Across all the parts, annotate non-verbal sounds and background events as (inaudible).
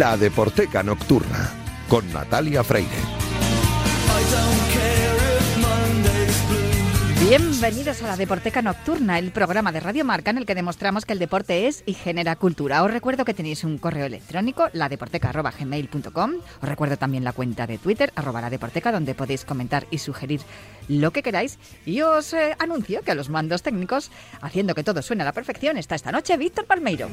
La Deporteca Nocturna, con Natalia Freire. Bienvenidos a la Deporteca Nocturna, el programa de Radio Marca en el que demostramos que el deporte es y genera cultura. Os recuerdo que tenéis un correo electrónico, ladeporteca.gmail.com. Os recuerdo también la cuenta de Twitter, arroba la deporteca, donde podéis comentar y sugerir lo que queráis. Y os eh, anuncio que a los mandos técnicos, haciendo que todo suene a la perfección, está esta noche Víctor Palmeiro.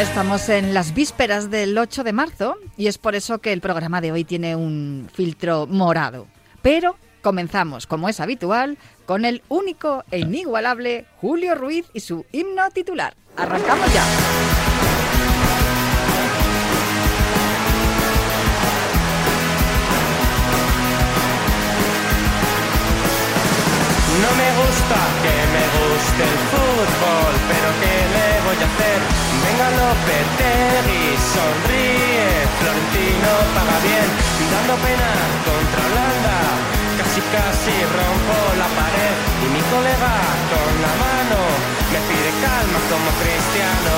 Estamos en las vísperas del 8 de marzo y es por eso que el programa de hoy tiene un filtro morado. Pero comenzamos, como es habitual, con el único e inigualable Julio Ruiz y su himno titular. ¡Arrancamos ya! No me gusta que me guste el fútbol, pero ¿qué le voy a hacer? Venga Lopetegui, sonríe, Florentino paga bien, dando pena contra Holanda, casi casi rompo la pared y mi colega con la mano. Me pide calma como cristiano,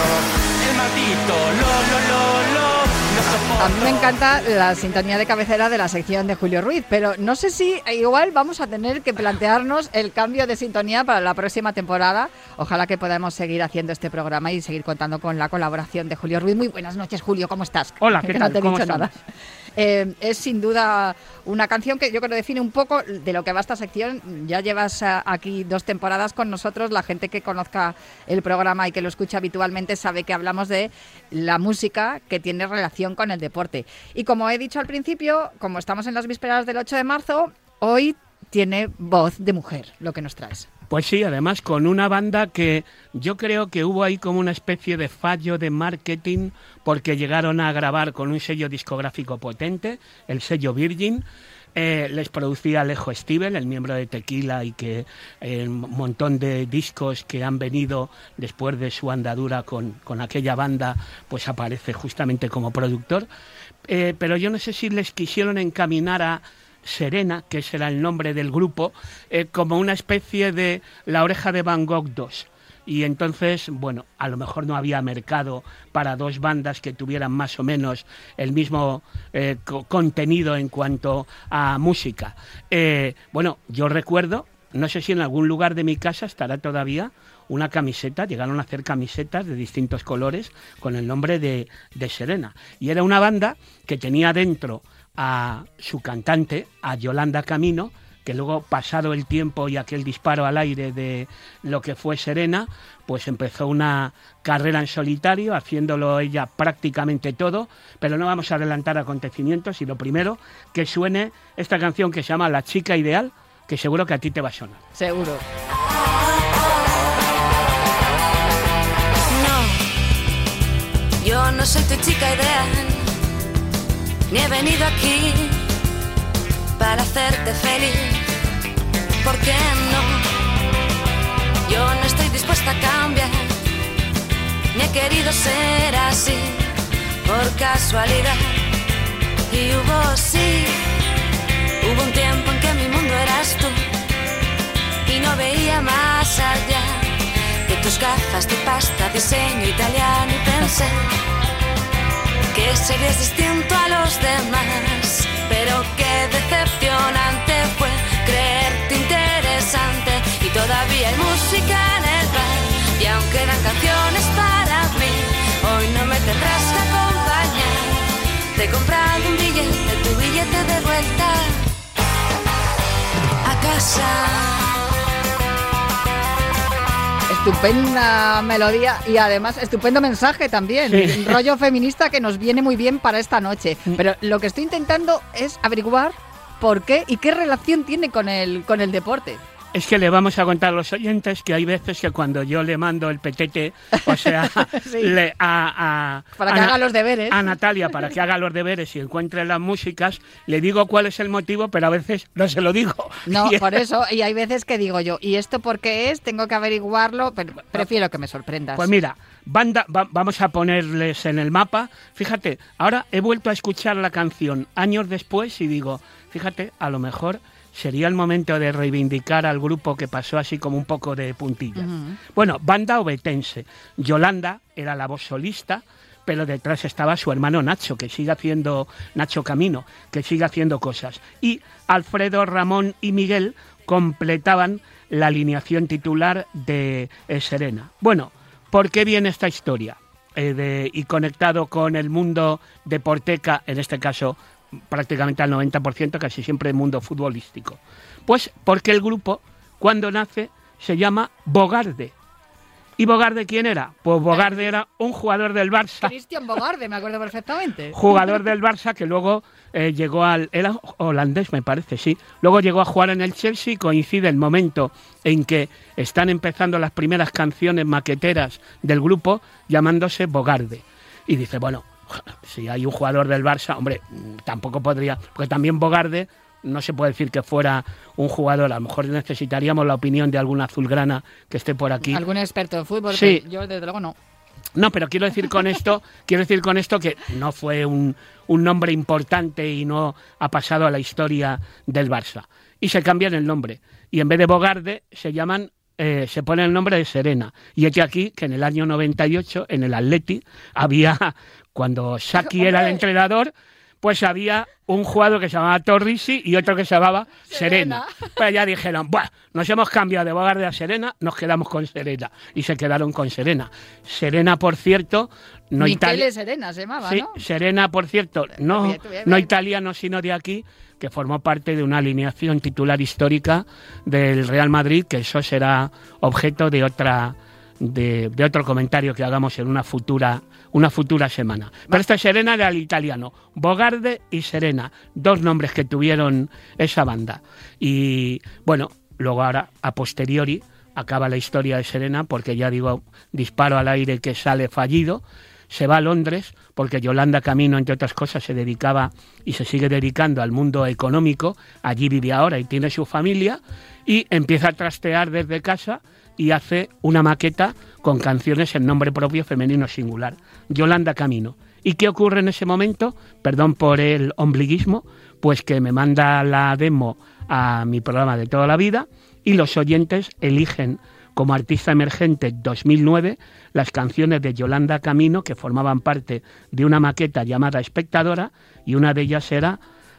el maldito lo lo lo lo a mí me encanta la sintonía de cabecera de la sección de Julio Ruiz, pero no sé si igual vamos a tener que plantearnos el cambio de sintonía para la próxima temporada. Ojalá que podamos seguir haciendo este programa y seguir contando con la colaboración de Julio Ruiz. Muy buenas noches, Julio, ¿cómo estás? Hola, ¿qué tal? No te he dicho nada. Eh, es sin duda una canción que yo creo que define un poco de lo que va esta sección. Ya llevas eh, aquí dos temporadas con nosotros. La gente que conozca el programa y que lo escucha habitualmente sabe que hablamos de la música que tiene relación con el deporte. Y como he dicho al principio, como estamos en las vísperas del 8 de marzo, hoy tiene voz de mujer lo que nos traes. Pues sí, además con una banda que yo creo que hubo ahí como una especie de fallo de marketing porque llegaron a grabar con un sello discográfico potente, el sello Virgin. Eh, les producía Alejo Stivel, el miembro de Tequila, y que eh, un montón de discos que han venido después de su andadura con, con aquella banda, pues aparece justamente como productor. Eh, pero yo no sé si les quisieron encaminar a Serena, que será el nombre del grupo, como una especie de la oreja de Van Gogh 2. Y entonces, bueno, a lo mejor no había mercado para dos bandas que tuvieran más o menos el mismo eh, contenido en cuanto a música. Eh, bueno, yo recuerdo, no sé si en algún lugar de mi casa estará todavía una camiseta, llegaron a hacer camisetas de distintos colores con el nombre de, de Serena. Y era una banda que tenía dentro a su cantante, a Yolanda Camino, que luego, pasado el tiempo y aquel disparo al aire de lo que fue Serena, pues empezó una carrera en solitario, haciéndolo ella prácticamente todo, pero no vamos a adelantar acontecimientos y lo primero, que suene esta canción que se llama La chica ideal, que seguro que a ti te va a sonar. Seguro. No, yo no soy tu chica ideal ni he venido aquí para hacerte feliz. ¿Por qué no? Yo no estoy dispuesta a cambiar, ni he querido ser así por casualidad. Y hubo sí, hubo un tiempo en que mi mundo eras tú y no veía más allá de tus gafas de pasta, diseño italiano y pensé que serías distinto a los demás. Pero qué decepcionante fue creerte interesante. Y todavía hay música en el bar. Y aunque eran canciones para mí, hoy no me tendrás que acompañar. Te he comprado un billete, tu billete de vuelta a casa estupenda melodía y además estupendo mensaje también. Rollo feminista que nos viene muy bien para esta noche. Mm. Pero lo que estoy intentando es averiguar por qué y qué relación tiene con el, con el deporte. Es que le vamos a contar a los oyentes que hay veces que cuando yo le mando el petete, o sea, (laughs) a, para que haga los deberes. A Natalia, para que haga los deberes y encuentre las músicas, le digo cuál es el motivo, pero a veces no se lo digo. No, (laughs) por eso, y hay veces que digo yo, ¿y esto por qué es? Tengo que averiguarlo, pero prefiero que me sorprendas. Pues mira, banda, vamos a ponerles en el mapa. Fíjate, ahora he vuelto a escuchar la canción años después y digo, fíjate, a lo mejor sería el momento de reivindicar al grupo que pasó así como un poco de puntillas. Bueno, banda obetense. Yolanda era la voz solista, pero detrás estaba su hermano Nacho, que sigue haciendo, Nacho Camino, que sigue haciendo cosas. Y Alfredo, Ramón y Miguel completaban la alineación titular de eh, Serena. Bueno, ¿por qué viene esta historia? Eh, de, y conectado con el mundo de Porteca, en este caso prácticamente al 90%, casi siempre el mundo futbolístico. Pues porque el grupo, cuando nace, se llama Bogarde. ¿Y Bogarde quién era? Pues Bogarde era un jugador del Barça. Cristian Bogarde, me acuerdo perfectamente. Jugador del Barça que luego eh, llegó al... Era holandés, me parece, sí. Luego llegó a jugar en el Chelsea. Coincide el momento en que están empezando las primeras canciones maqueteras del grupo llamándose Bogarde. Y dice, bueno, (laughs) si hay un jugador del Barça, hombre, tampoco podría, porque también Bogarde no se puede decir que fuera un jugador, a lo mejor necesitaríamos la opinión de algún azulgrana que esté por aquí. Algún experto en fútbol, Sí. yo desde luego no. No, pero quiero decir con esto, (laughs) quiero decir con esto que no fue un, un nombre importante y no ha pasado a la historia del Barça. Y se cambian el nombre. Y en vez de Bogarde se llaman eh, se pone el nombre de Serena. Y es que aquí, que en el año 98, en el Atleti, había, cuando Saki era el entrenador, pues había un jugador que se llamaba Torrisi y otro que se llamaba Serena. Serena. Pues ya dijeron, bueno, nos hemos cambiado de Bogarde a Serena, nos quedamos con Serena. Y se quedaron con Serena. Serena, por cierto, no Michele Italia. Serena se llamaba, Sí, ¿no? Serena, por cierto, no, Bien, bien, no italiano, sino de aquí, que formó parte de una alineación titular histórica del Real Madrid, que eso será objeto de otra de, otro comentario que hagamos en una futura una futura semana. Pero esta Serena era el italiano, Bogarde y Serena, dos nombres que tuvieron esa banda. Y bueno, luego ahora a posteriori acaba la historia de Serena porque ya digo, disparo al aire que sale fallido se va a Londres porque Yolanda Camino, entre otras cosas, se dedicaba y se sigue dedicando al mundo económico. Allí vive ahora y tiene su familia y empieza a trastear desde casa y hace una maqueta con canciones en nombre propio femenino singular. Yolanda Camino. ¿Y qué ocurre en ese momento? Perdón por el ombliguismo, pues que me manda la demo a mi programa de toda la vida y los oyentes eligen como artista emergente 2009 las canciones de Yolanda Camino que formaban parte de una maqueta llamada Espectadora y una de ellas era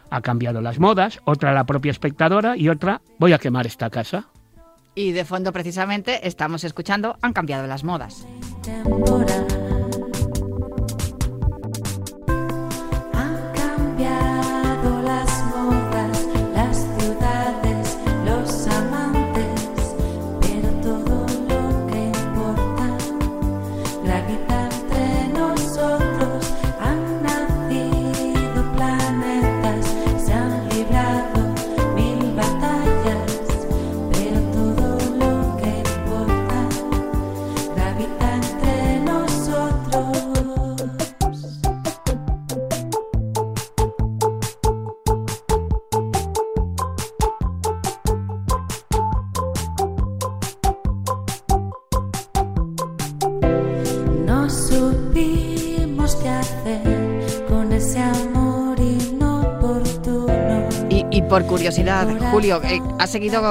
Ha cambiado las modas, otra la propia espectadora y otra Voy a quemar esta casa. Y de fondo, precisamente, estamos escuchando Han cambiado las modas. Julio, eh, ¿ha seguido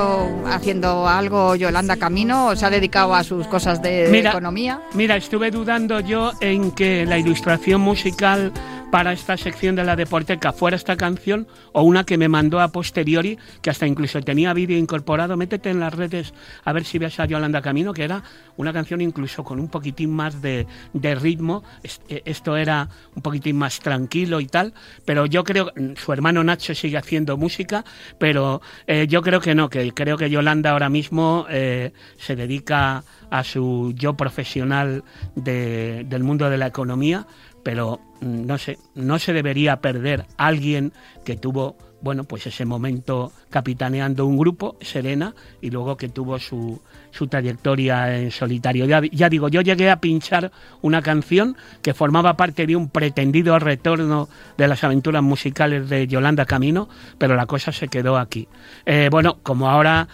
haciendo algo Yolanda Camino o se ha dedicado a sus cosas de Mira, economía? Mira, estuve dudando yo en que la ilustración musical para esta sección de la Deporteca fuera esta canción o una que me mandó a posteriori, que hasta incluso tenía vídeo incorporado. Métete en las redes a ver si ves a Yolanda Camino, que era una canción incluso con un poquitín más de, de ritmo. Eh, Esto era un poquitín más tranquilo y tal, pero yo creo, su hermano Nacho sigue haciendo música, pero eh, yo creo que no, que creo que Yolanda ahora mismo eh, se dedica a su yo profesional de- del mundo de la economía, pero mm, no sé, no se debería perder alguien que tuvo, bueno, pues ese momento capitaneando un grupo, Serena, y luego que tuvo su, su trayectoria en solitario. Ya, ya digo, yo llegué a pinchar una canción que formaba parte de un pretendido retorno de las aventuras musicales de Yolanda Camino, pero la cosa se quedó aquí. Eh, bueno, como ahora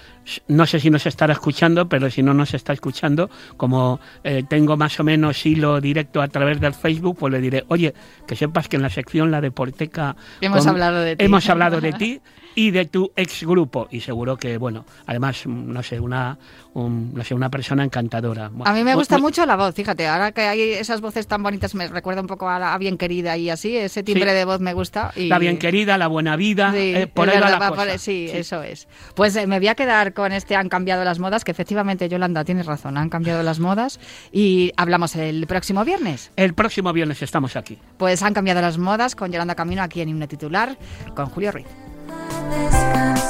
no sé si nos estará escuchando, pero si no nos está escuchando, como eh, tengo más o menos hilo directo a través del Facebook, pues le diré, oye, que sepas que en la sección La Deporteca Hemos hablado de ti. hemos hablado de ti (laughs) y de tu ex grupo y seguro que, bueno, además, mm, no sé, una, un- no sé, una persona encantadora. A mí me gusta muy- mucho la voz, fíjate, ahora que hay esas voces tan bonitas me recuerda un poco a la a Bien Querida y así, ese timbre Sí. de voz me gusta. Y... La bien querida, la buena vida, Sí, eh, por ahí va la va sí, eso es. Pues eh, me voy a quedar con este Han cambiado las modas, que efectivamente, Yolanda, tienes razón, han cambiado las modas y hablamos el próximo viernes. El próximo viernes estamos aquí. Pues han cambiado las modas con Yolanda Camino aquí en Himno Titular con Julio Ruiz. Bye.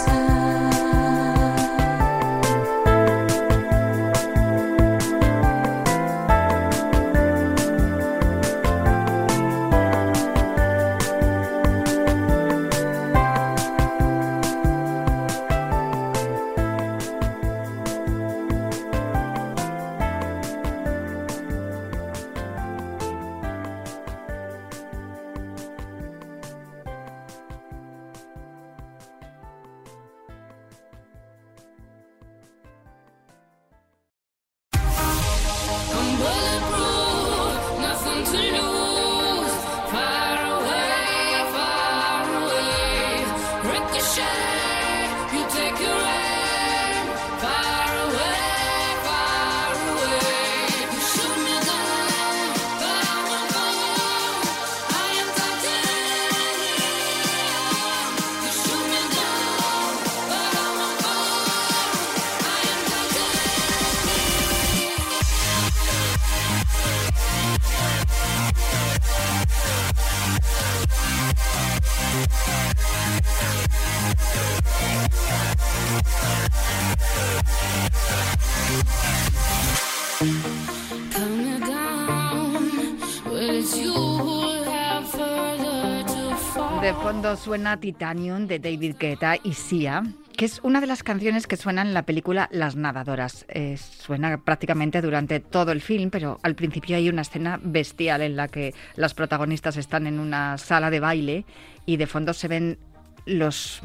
De fondo suena Titanium de David Guetta y Sia, que es una de las canciones que suenan en la película Las Nadadoras. Eh, suena prácticamente durante todo el film, pero al principio hay una escena bestial en la que las protagonistas están en una sala de baile y de fondo se ven los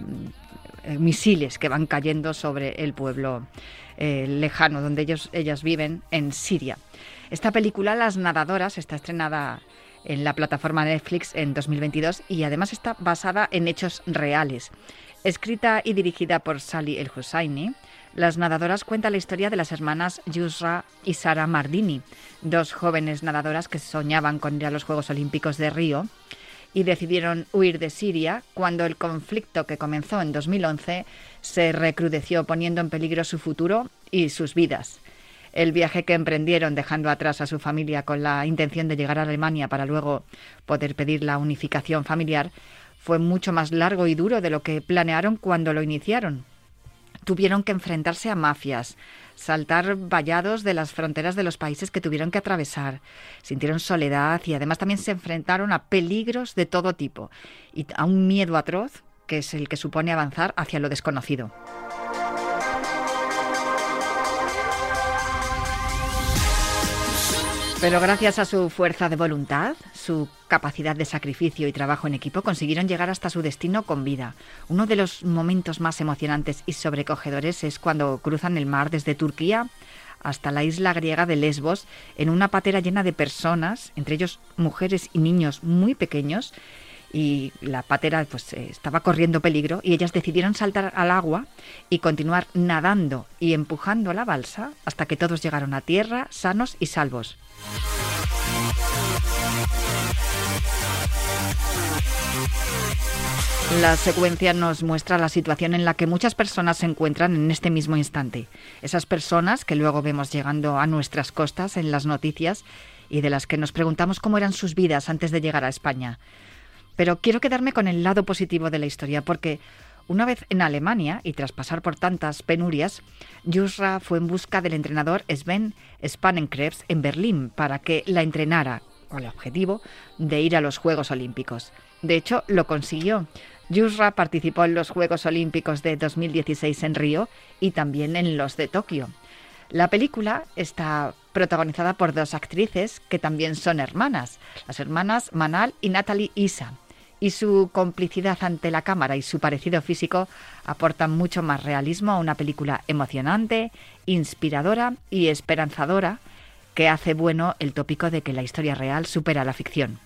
misiles que van cayendo sobre el pueblo eh, lejano donde ellos, ellas viven en Siria. Esta película, Las Nadadoras, está estrenada en la plataforma Netflix en 2022 y además está basada en hechos reales. Escrita y dirigida por Sally El Hussaini, Las Nadadoras cuenta la historia de las hermanas Yusra y Sara Mardini, dos jóvenes nadadoras que soñaban con ir a los Juegos Olímpicos de Río y decidieron huir de Siria cuando el conflicto que comenzó en 2011 se recrudeció poniendo en peligro su futuro y sus vidas. El viaje que emprendieron dejando atrás a su familia con la intención de llegar a Alemania para luego poder pedir la unificación familiar fue mucho más largo y duro de lo que planearon cuando lo iniciaron tuvieron que enfrentarse a mafias, saltar vallados de las fronteras de los países que tuvieron que atravesar, sintieron soledad y además también se enfrentaron a peligros de todo tipo y a un miedo atroz que es el que supone avanzar hacia lo desconocido. Pero gracias a su fuerza de voluntad, su capacidad de sacrificio y trabajo en equipo, consiguieron llegar hasta su destino con vida. Uno de los momentos más emocionantes y sobrecogedores es cuando cruzan el mar desde Turquía hasta la isla griega de Lesbos en una patera llena de personas, entre ellos mujeres y niños muy pequeños, y la patera pues eh, estaba corriendo peligro y ellas decidieron saltar al agua y continuar nadando y empujando la balsa hasta que todos llegaron a tierra sanos y salvos. La secuencia nos muestra la situación en la que muchas personas se encuentran en este mismo instante. Esas personas que luego vemos llegando a nuestras costas en las noticias y de las que nos preguntamos cómo eran sus vidas antes de llegar a España. Pero quiero quedarme con el lado positivo de la historia porque una vez en Alemania y tras pasar por tantas penurias, Yusra fue en busca del entrenador Sven Spannenkrebs en Berlín para que la entrenara con el objetivo de ir a los Juegos Olímpicos. De hecho, lo consiguió. Yusra participó en los Juegos Olímpicos de 2016 en Río y también en los de Tokio. La película está protagonizada por dos actrices que también son hermanas, las hermanas Manal y Natalie Isa. Y su complicidad ante la cámara y su parecido físico aportan mucho más realismo a una película emocionante, inspiradora y esperanzadora que hace bueno el tópico de que la historia real supera la ficción.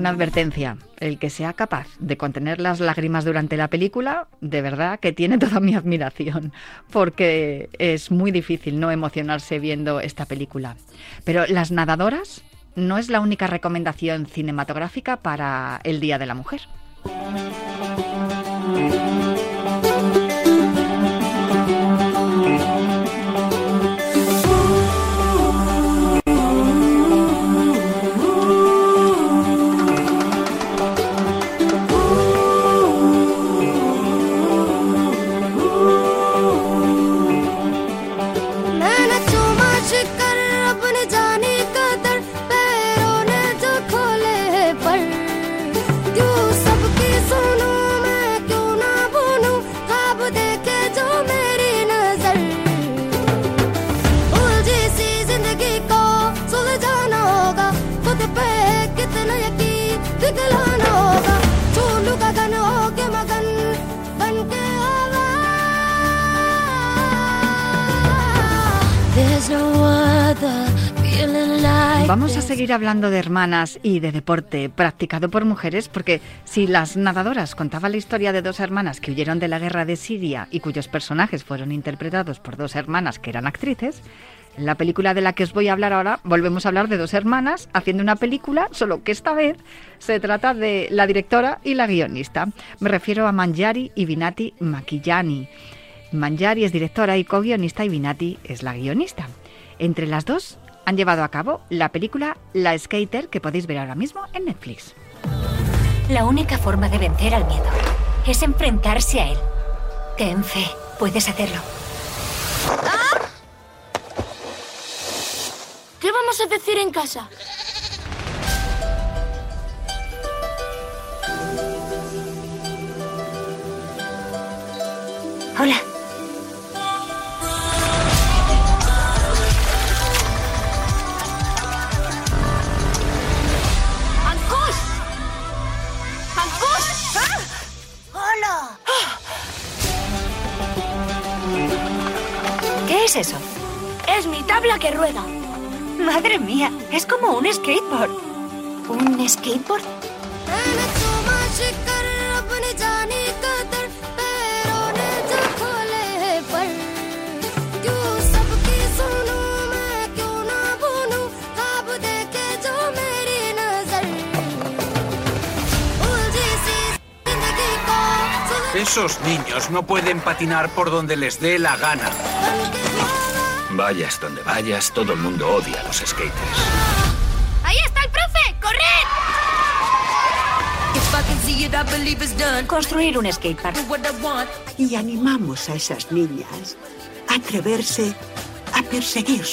Una advertencia, el que sea capaz de contener las lágrimas durante la película, de verdad que tiene toda mi admiración, porque es muy difícil no emocionarse viendo esta película. Pero Las nadadoras no es la única recomendación cinematográfica para el Día de la Mujer. Seguir hablando de hermanas y de deporte practicado por mujeres porque si las nadadoras contaban la historia de dos hermanas que huyeron de la guerra de Siria y cuyos personajes fueron interpretados por dos hermanas que eran actrices, en la película de la que os voy a hablar ahora volvemos a hablar de dos hermanas haciendo una película, solo que esta vez se trata de la directora y la guionista. Me refiero a Manjari y Vinati Makiyani. Manjari es directora y co-guionista y Vinati es la guionista. Entre las dos han llevado a cabo la película La Skater que podéis ver ahora mismo en Netflix. La única forma de vencer al miedo es enfrentarse a él. Ten fe, puedes hacerlo. ¿Qué vamos a decir en casa? Hola. es eso? Es mi tabla que rueda. Madre mía, es como un skateboard. ¿Un skateboard? Esos niños no pueden patinar por donde les dé la gana. Vayas donde vayas, todo el mundo odia a los skaters. ¡Ahí está el profe! ¡Corred! Construir un skatepark. Y animamos a esas niñas a atreverse a perseguir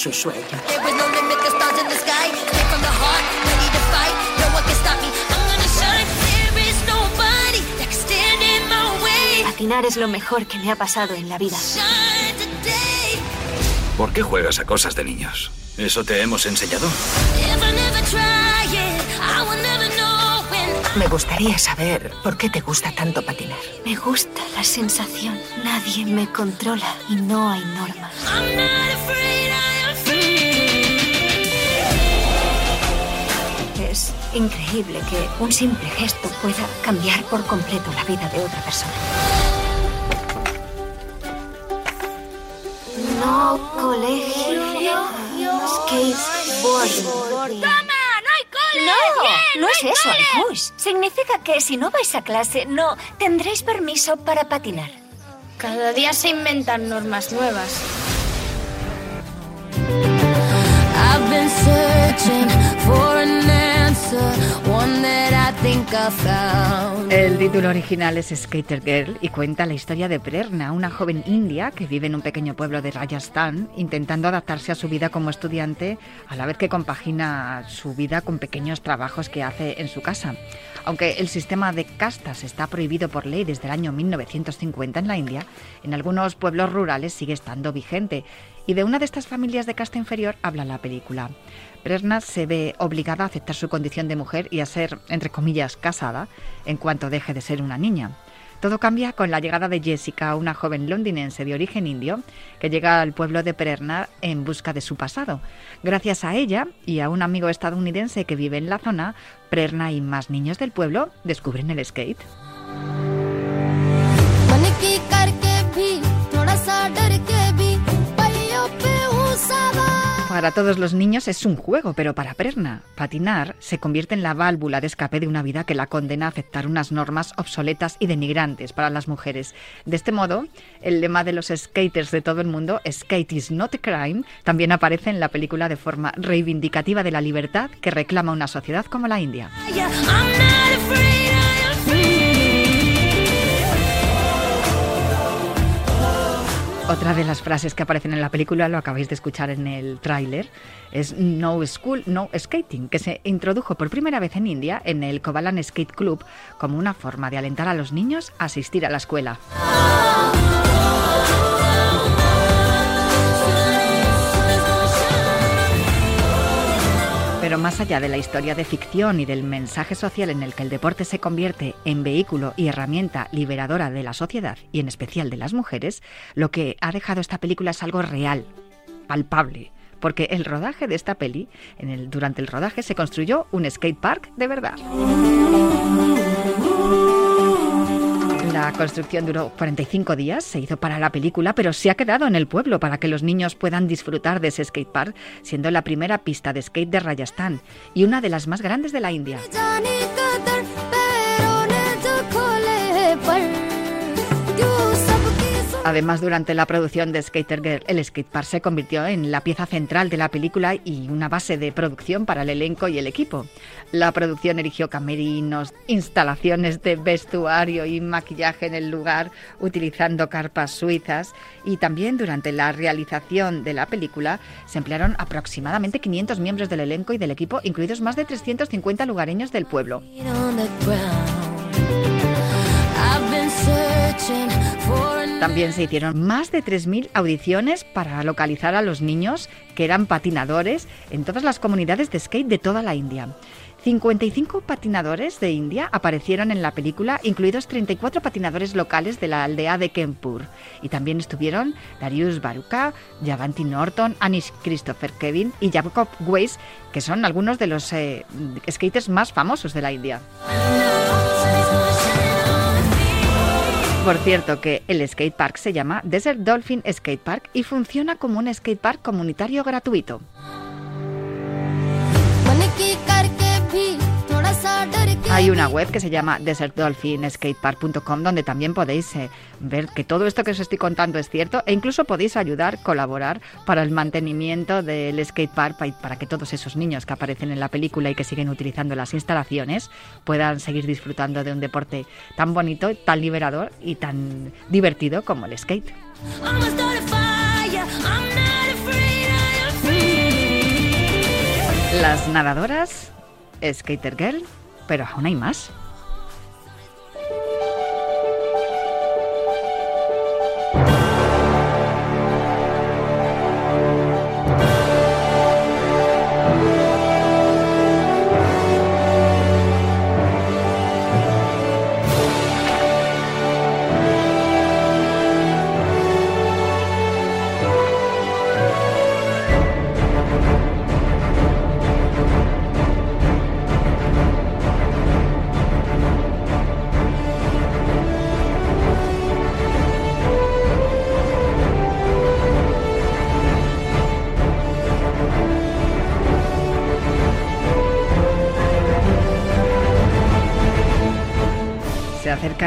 my way. Patinar es lo mejor que me ha pasado en la vida. ¿Por qué juegas a cosas de niños? ¿Eso te hemos enseñado? Me gustaría saber por qué te gusta tanto patinar. Me gusta la sensación. Nadie me controla y no hay normas. I'm not afraid, I am free. Es increíble que un simple gesto pueda cambiar por completo la vida de otra persona. No colegio, skateboarding. ¡Toma! ¡No hay cole! No, ¡Bien, no es eso! Alphonse. Significa que si no vais a clase, no tendréis permiso para patinar. Cada día se inventan normas nuevas. El título original es Skater Girl y cuenta la historia de Prerna, una joven india que vive en un pequeño pueblo de Rajasthan, intentando adaptarse a su vida como estudiante, a la vez que compagina su vida con pequeños trabajos que hace en su casa. Aunque el sistema de castas está prohibido por ley desde el año 1950 en la India, en algunos pueblos rurales sigue estando vigente. Y de una de estas familias de casta inferior habla la película. Prerna se ve obligada a aceptar su condición de mujer y a ser, entre comillas, casada en cuanto deje de ser una niña. Todo cambia con la llegada de Jessica, una joven londinense de origen indio, que llega al pueblo de Prerna en busca de su pasado. Gracias a ella y a un amigo estadounidense que vive en la zona, Prerna y más niños del pueblo descubren el skate. Para todos los niños es un juego, pero para Prerna, patinar se convierte en la válvula de escape de una vida que la condena a aceptar unas normas obsoletas y denigrantes para las mujeres. De este modo, el lema de los skaters de todo el mundo, Skate is not a crime, también aparece en la película de forma reivindicativa de la libertad que reclama una sociedad como la India. Otra de las frases que aparecen en la película, lo acabáis de escuchar en el tráiler, es No School, No Skating, que se introdujo por primera vez en India en el Kovalan Skate Club como una forma de alentar a los niños a asistir a la escuela. Más allá de la historia de ficción y del mensaje social en el que el deporte se convierte en vehículo y herramienta liberadora de la sociedad y en especial de las mujeres, lo que ha dejado esta película es algo real, palpable. Porque el rodaje de esta peli, durante el rodaje se construyó un skate park de verdad. La construcción duró 45 días, se hizo para la película, pero se ha quedado en el pueblo para que los niños puedan disfrutar de ese skate park, siendo la primera pista de skate de Rajasthan y una de las más grandes de la India. Además, durante la producción de Skater Girl, el skatepark se convirtió en la pieza central de la película y una base de producción para el elenco y el equipo. La producción erigió camerinos, instalaciones de vestuario y maquillaje en el lugar, utilizando carpas suizas. Y también durante la realización de la película se emplearon aproximadamente 500 miembros del elenco y del equipo, incluidos más de 350 lugareños del pueblo. También se hicieron más de 3.000 audiciones para localizar a los niños que eran patinadores en todas las comunidades de skate de toda la India. 55 patinadores de India aparecieron en la película, incluidos 34 patinadores locales de la aldea de Kempur. Y también estuvieron Darius Baruka, Javanti Norton, Anish Christopher Kevin y Jacob Weiss, que son algunos de los eh, skaters más famosos de la India. Por cierto que el skate park se llama Desert Dolphin Skate Park y funciona como un skate park comunitario gratuito. Hay una web que se llama desertdolphinskatepark.com donde también podéis eh, ver que todo esto que os estoy contando es cierto e incluso podéis ayudar, colaborar para el mantenimiento del skatepark pa- para que todos esos niños que aparecen en la película y que siguen utilizando las instalaciones puedan seguir disfrutando de un deporte tan bonito, tan liberador y tan divertido como el skate. Las nadadoras, Skater Girl, pero aún hay más.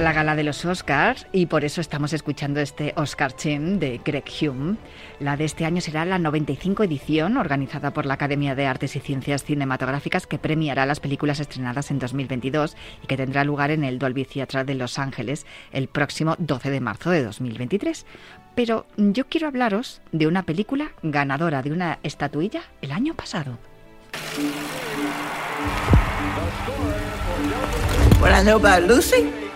La gala de los Oscars y por eso estamos escuchando este Oscar Chin de Greg Hume. La de este año será la 95 edición organizada por la Academia de Artes y Ciencias Cinematográficas que premiará las películas estrenadas en 2022 y que tendrá lugar en el Dolby Theatre de Los Ángeles el próximo 12 de marzo de 2023. Pero yo quiero hablaros de una película ganadora de una estatuilla el año pasado. What I know about Lucy?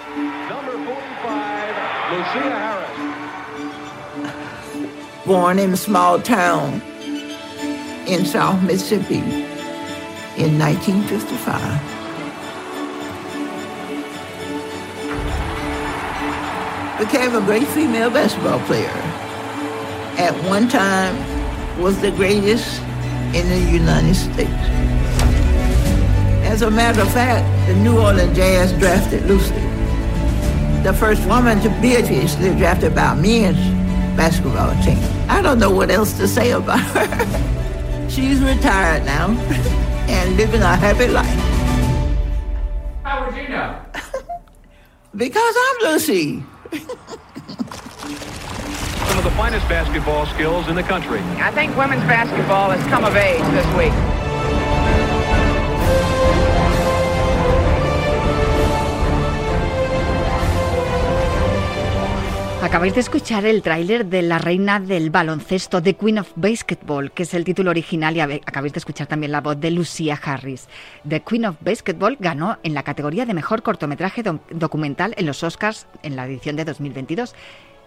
Born in a small town in South Mississippi in 1955. became a great female basketball player. At one time was the greatest in the United States. As a matter of fact, the New Orleans Jazz drafted Lucy, the first woman to be a officially drafted by a men's basketball team. I don't know what else to say about (laughs) her. She's retired now (laughs) and living a happy life. How would you know? (laughs) Because I'm Lucy. Some of the finest basketball skills in the country. I think women's basketball has come of age this week. Acabáis de escuchar el tráiler de La Reina del Baloncesto, The Queen of Basketball, que es el título original, y acabáis de escuchar también la voz de Lucia Harris. The Queen of Basketball ganó en la categoría de mejor cortometraje do- documental en los Oscars en la edición de 2022.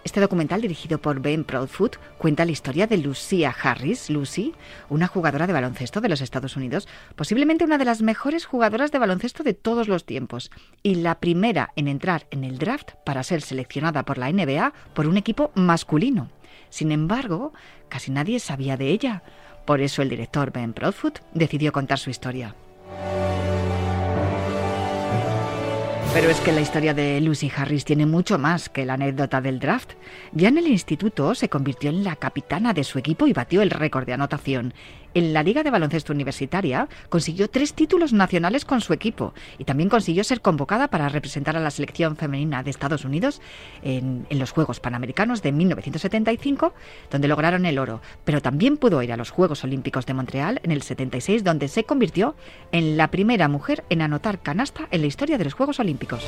Este documental, dirigido por Ben Proudfoot, cuenta la historia de Lucia Harris, Lucy, una jugadora de baloncesto de los Estados Unidos, posiblemente una de las mejores jugadoras de baloncesto de todos los tiempos, y la primera en entrar en el draft para ser seleccionada por la NBA por un equipo masculino. Sin embargo, casi nadie sabía de ella. Por eso el director Ben Proudfoot decidió contar su historia. Pero es que la historia de Lucy Harris tiene mucho más que la anécdota del draft. Ya en el instituto se convirtió en la capitana de su equipo y batió el récord de anotación. En la Liga de Baloncesto Universitaria consiguió tres títulos nacionales con su equipo y también consiguió ser convocada para representar a la selección femenina de Estados Unidos en, los Juegos Panamericanos de 1975, donde lograron el oro. Pero también pudo ir a los Juegos Olímpicos de Montreal en el 76, donde se convirtió en la primera mujer en anotar canasta en la historia de los Juegos Olímpicos.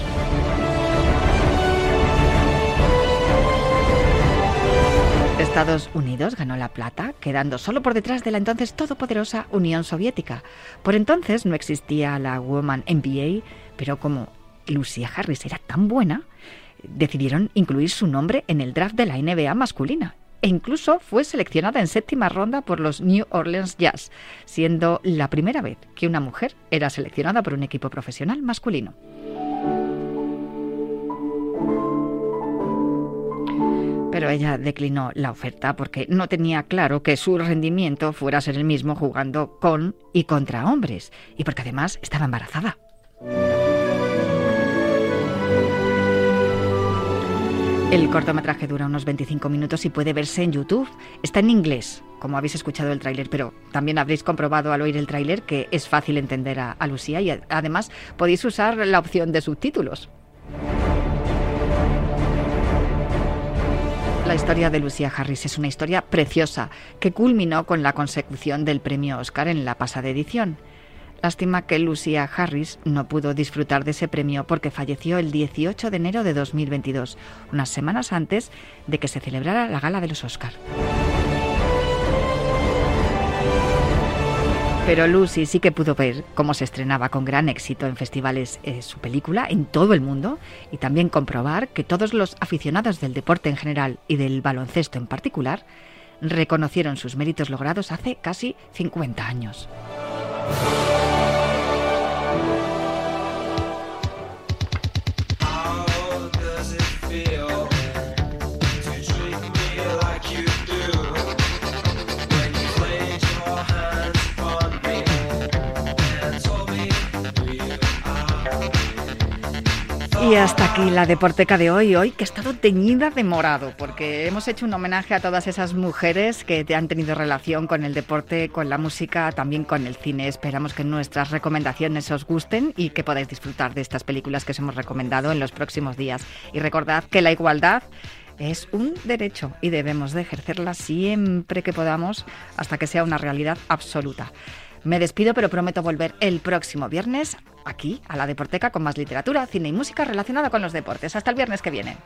Estados Unidos ganó la plata, quedando solo por detrás de la entonces todopoderosa Unión Soviética. Por entonces no existía la Woman NBA, pero como Lucia Harris era tan buena, decidieron incluir su nombre en el draft de la NBA masculina. E incluso fue seleccionada en séptima ronda por los New Orleans Jazz, siendo la primera vez que una mujer era seleccionada por un equipo profesional masculino. Pero ella declinó la oferta porque no tenía claro que su rendimiento fuera a ser el mismo jugando con y contra hombres, y porque además estaba embarazada. El cortometraje dura unos 25 minutos y puede verse en YouTube. Está en inglés, como habéis escuchado el tráiler, pero también habréis comprobado al oír el tráiler que es fácil entender a, Lucía y a- además podéis usar la opción de subtítulos. La historia de Lucia Harris es una historia preciosa que culminó con la consecución del premio Oscar en la pasada edición. Lástima que Lucia Harris no pudo disfrutar de ese premio porque falleció el 18 de enero de 2022, unas semanas antes de que se celebrara la gala de los Oscar. Pero Lucy sí que pudo ver cómo se estrenaba con gran éxito en festivales eh, su película en todo el mundo y también comprobar que todos los aficionados del deporte en general y del baloncesto en particular reconocieron sus méritos logrados hace casi 50 años. Y hasta aquí la deporteca de hoy, hoy que ha estado teñida de morado, porque hemos hecho un homenaje a todas esas mujeres que han tenido relación con el deporte, con la música, también con el cine. Esperamos que nuestras recomendaciones os gusten y que podáis disfrutar de estas películas que os hemos recomendado en los próximos días. Y recordad que la igualdad es un derecho y debemos de ejercerla siempre que podamos hasta que sea una realidad absoluta. Me despido, pero prometo volver el próximo viernes aquí a la Deporteca con más literatura, cine y música relacionada con los deportes. Hasta el viernes que viene.